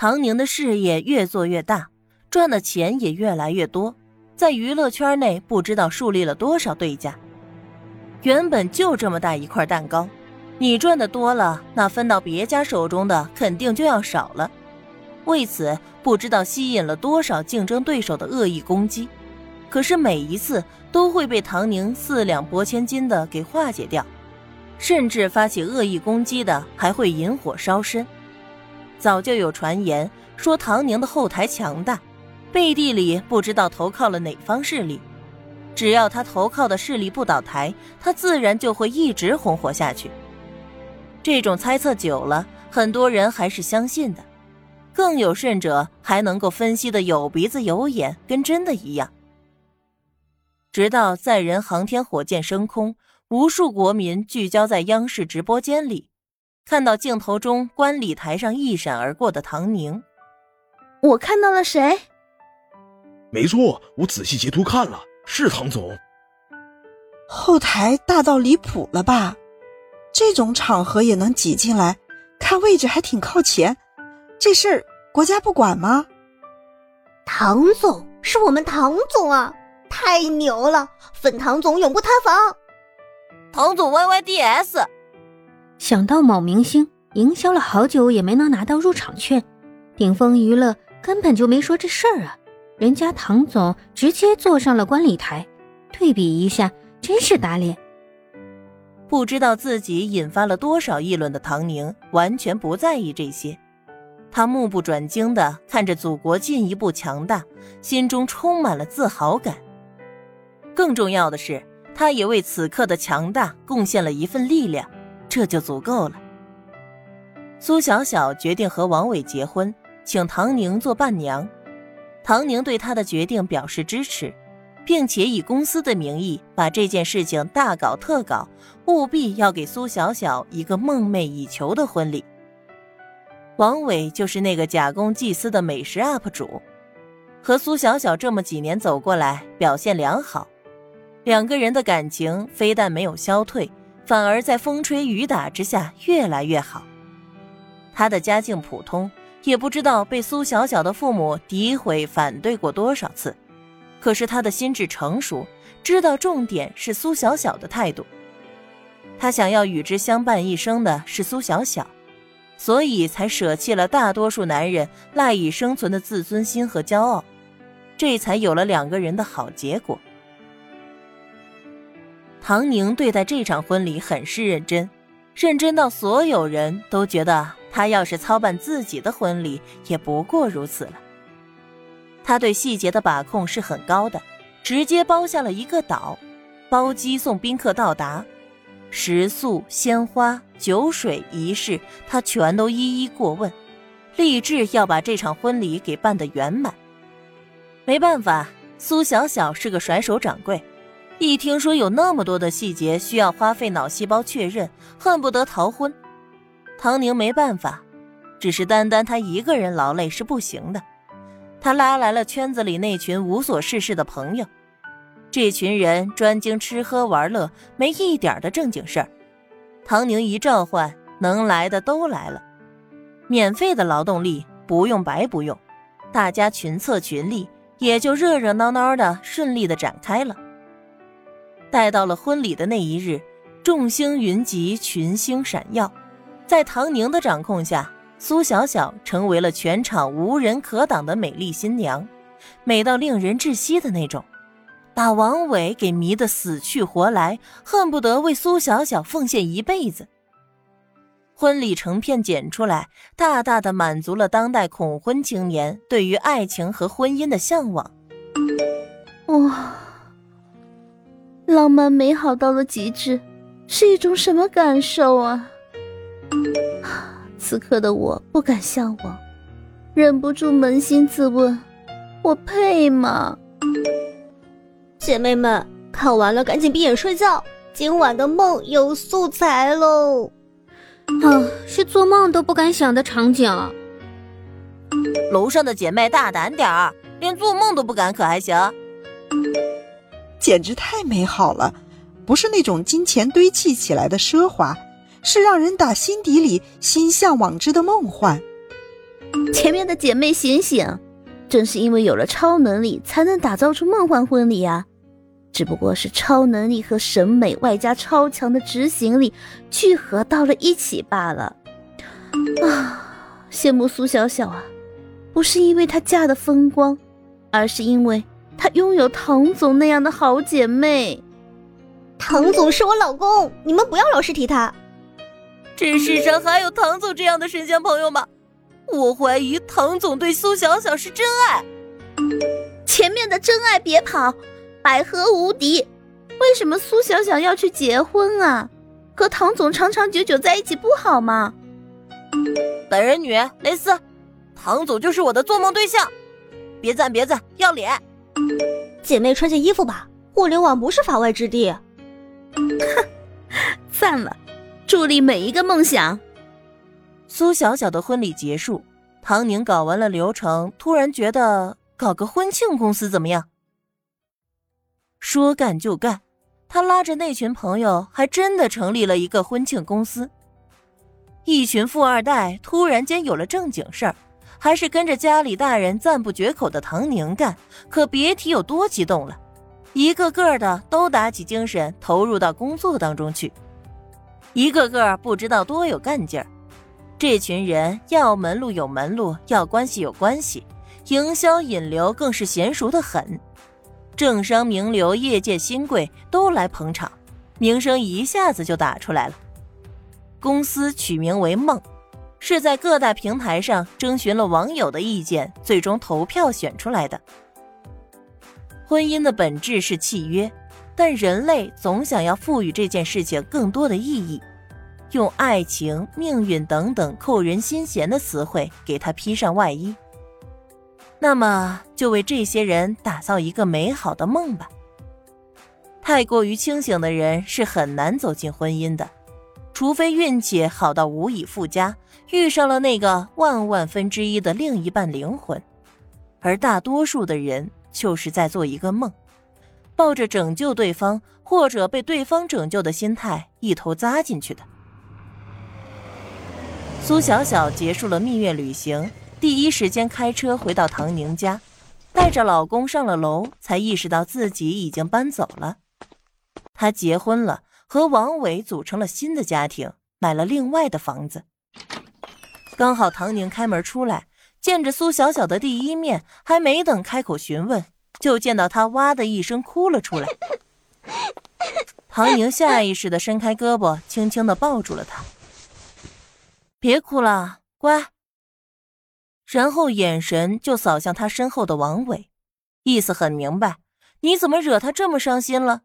唐宁的事业越做越大，赚的钱也越来越多，在娱乐圈内不知道树立了多少对家。原本就这么大一块蛋糕，你赚的多了，那分到别家手中的肯定就要少了。为此，不知道吸引了多少竞争对手的恶意攻击，可是每一次都会被唐宁四两拨千斤的给化解掉，甚至发起恶意攻击的还会引火烧身。早就有传言说唐宁的后台强大，背地里不知道投靠了哪方势力。只要他投靠的势力不倒台，他自然就会一直红火下去。这种猜测久了，很多人还是相信的，更有甚者还能够分析的有鼻子有眼，跟真的一样。直到载人航天火箭升空，无数国民聚焦在央视直播间里。看到镜头中观礼台上一闪而过的唐宁，我看到了谁？没错，我仔细截图看了，是唐总。后台大到离谱了吧？这种场合也能挤进来，看位置还挺靠前，这事儿国家不管吗？唐总是我们唐总啊，太牛了！粉唐总永不塌房。唐总 Y Y D S。想到某明星营销了好久也没能拿到入场券，顶峰娱乐根本就没说这事儿啊！人家唐总直接坐上了观礼台，对比一下，真是打脸。不知道自己引发了多少议论的唐宁完全不在意这些，他目不转睛地看着祖国进一步强大，心中充满了自豪感。更重要的是，他也为此刻的强大贡献了一份力量。这就足够了。苏小小决定和王伟结婚，请唐宁做伴娘。唐宁对他的决定表示支持，并且以公司的名义把这件事情大搞特搞，务必要给苏小小一个梦寐以求的婚礼。王伟就是那个假公济私的美食 UP 主，和苏小小这么几年走过来，表现良好，两个人的感情非但没有消退。反而在风吹雨打之下越来越好。他的家境普通，也不知道被苏小小的父母诋毁反对过多少次。可是他的心智成熟，知道重点是苏小小的态度。他想要与之相伴一生的是苏小小，所以才舍弃了大多数男人赖以生存的自尊心和骄傲，这才有了两个人的好结果。唐宁对待这场婚礼很是认真，认真到所有人都觉得他要是操办自己的婚礼也不过如此了。他对细节的把控是很高的，直接包下了一个岛，包机送宾客到达，食宿、鲜花、酒水、仪式，他全都一一过问，立志要把这场婚礼给办得圆满。没办法，苏小小是个甩手掌柜。一听说有那么多的细节需要花费脑细胞确认，恨不得逃婚。唐宁没办法，只是单单他一个人劳累是不行的。他拉来了圈子里那群无所事事的朋友，这群人专精吃喝玩乐，没一点的正经事儿。唐宁一召唤，能来的都来了，免费的劳动力不用白不用，大家群策群力，也就热热闹闹的顺利的展开了。待到了婚礼的那一日，众星云集，群星闪耀，在唐宁的掌控下，苏小小成为了全场无人可挡的美丽新娘，美到令人窒息的那种，把王伟给迷得死去活来，恨不得为苏小小奉献一辈子。婚礼成片剪出来，大大的满足了当代恐婚青年对于爱情和婚姻的向往。哇！浪漫美好到了极致，是一种什么感受啊？此刻的我不敢向往，忍不住扪心自问：我配吗？姐妹们，看完了赶紧闭眼睡觉，今晚的梦有素材喽！啊，是做梦都不敢想的场景。楼上的姐妹大胆点儿，连做梦都不敢，可还行？简直太美好了，不是那种金钱堆砌起来的奢华，是让人打心底里心向往之的梦幻。前面的姐妹醒醒，正是因为有了超能力，才能打造出梦幻婚礼啊！只不过是超能力和审美外加超强的执行力聚合到了一起罢了。啊，羡慕苏小小啊！不是因为她嫁的风光，而是因为她拥有唐总那样的好姐妹。唐总是我老公，你们不要老是提他。这世上还有唐总这样的神仙朋友吗？我怀疑唐总对苏小小是真爱。前面的真爱别跑，百合无敌。为什么苏小小要去结婚啊？和唐总长长久久在一起不好吗？本人女蕾丝，唐总就是我的做梦对象。别赞别赞，要脸！姐妹穿件衣服吧，互联网不是法外之地。哼，散了，助力每一个梦想。苏小小的婚礼结束，唐宁搞完了流程，突然觉得搞个婚庆公司怎么样？说干就干，他拉着那群朋友，还真的成立了一个婚庆公司。一群富二代突然间有了正经事儿，还是跟着家里大人赞不绝口的唐宁干，可别提有多激动了。一个个的都打起精神，投入到工作当中去，一个个不知道多有干劲儿。这群人要门路有门路，要关系有关系，营销引流更是娴熟的很。政商名流、业界新贵都来捧场，名声一下子就打出来了。公司取名为“梦”，是在各大平台上征询了网友的意见，最终投票选出来的。婚姻的本质是契约，但人类总想要赋予这件事情更多的意义，用爱情、命运等等扣人心弦的词汇给它披上外衣。那么，就为这些人打造一个美好的梦吧。太过于清醒的人是很难走进婚姻的，除非运气好到无以复加，遇上了那个万万分之一的另一半灵魂，而大多数的人。就是在做一个梦，抱着拯救对方或者被对方拯救的心态一头扎进去的。苏小小结束了蜜月旅行，第一时间开车回到唐宁家，带着老公上了楼，才意识到自己已经搬走了。她结婚了，和王伟组成了新的家庭，买了另外的房子。刚好唐宁开门出来。见着苏小小的第一面，还没等开口询问，就见到她哇的一声哭了出来。唐宁下意识的伸开胳膊，轻轻的抱住了她。别哭了，乖。然后眼神就扫向他身后的王伟，意思很明白，你怎么惹他这么伤心了？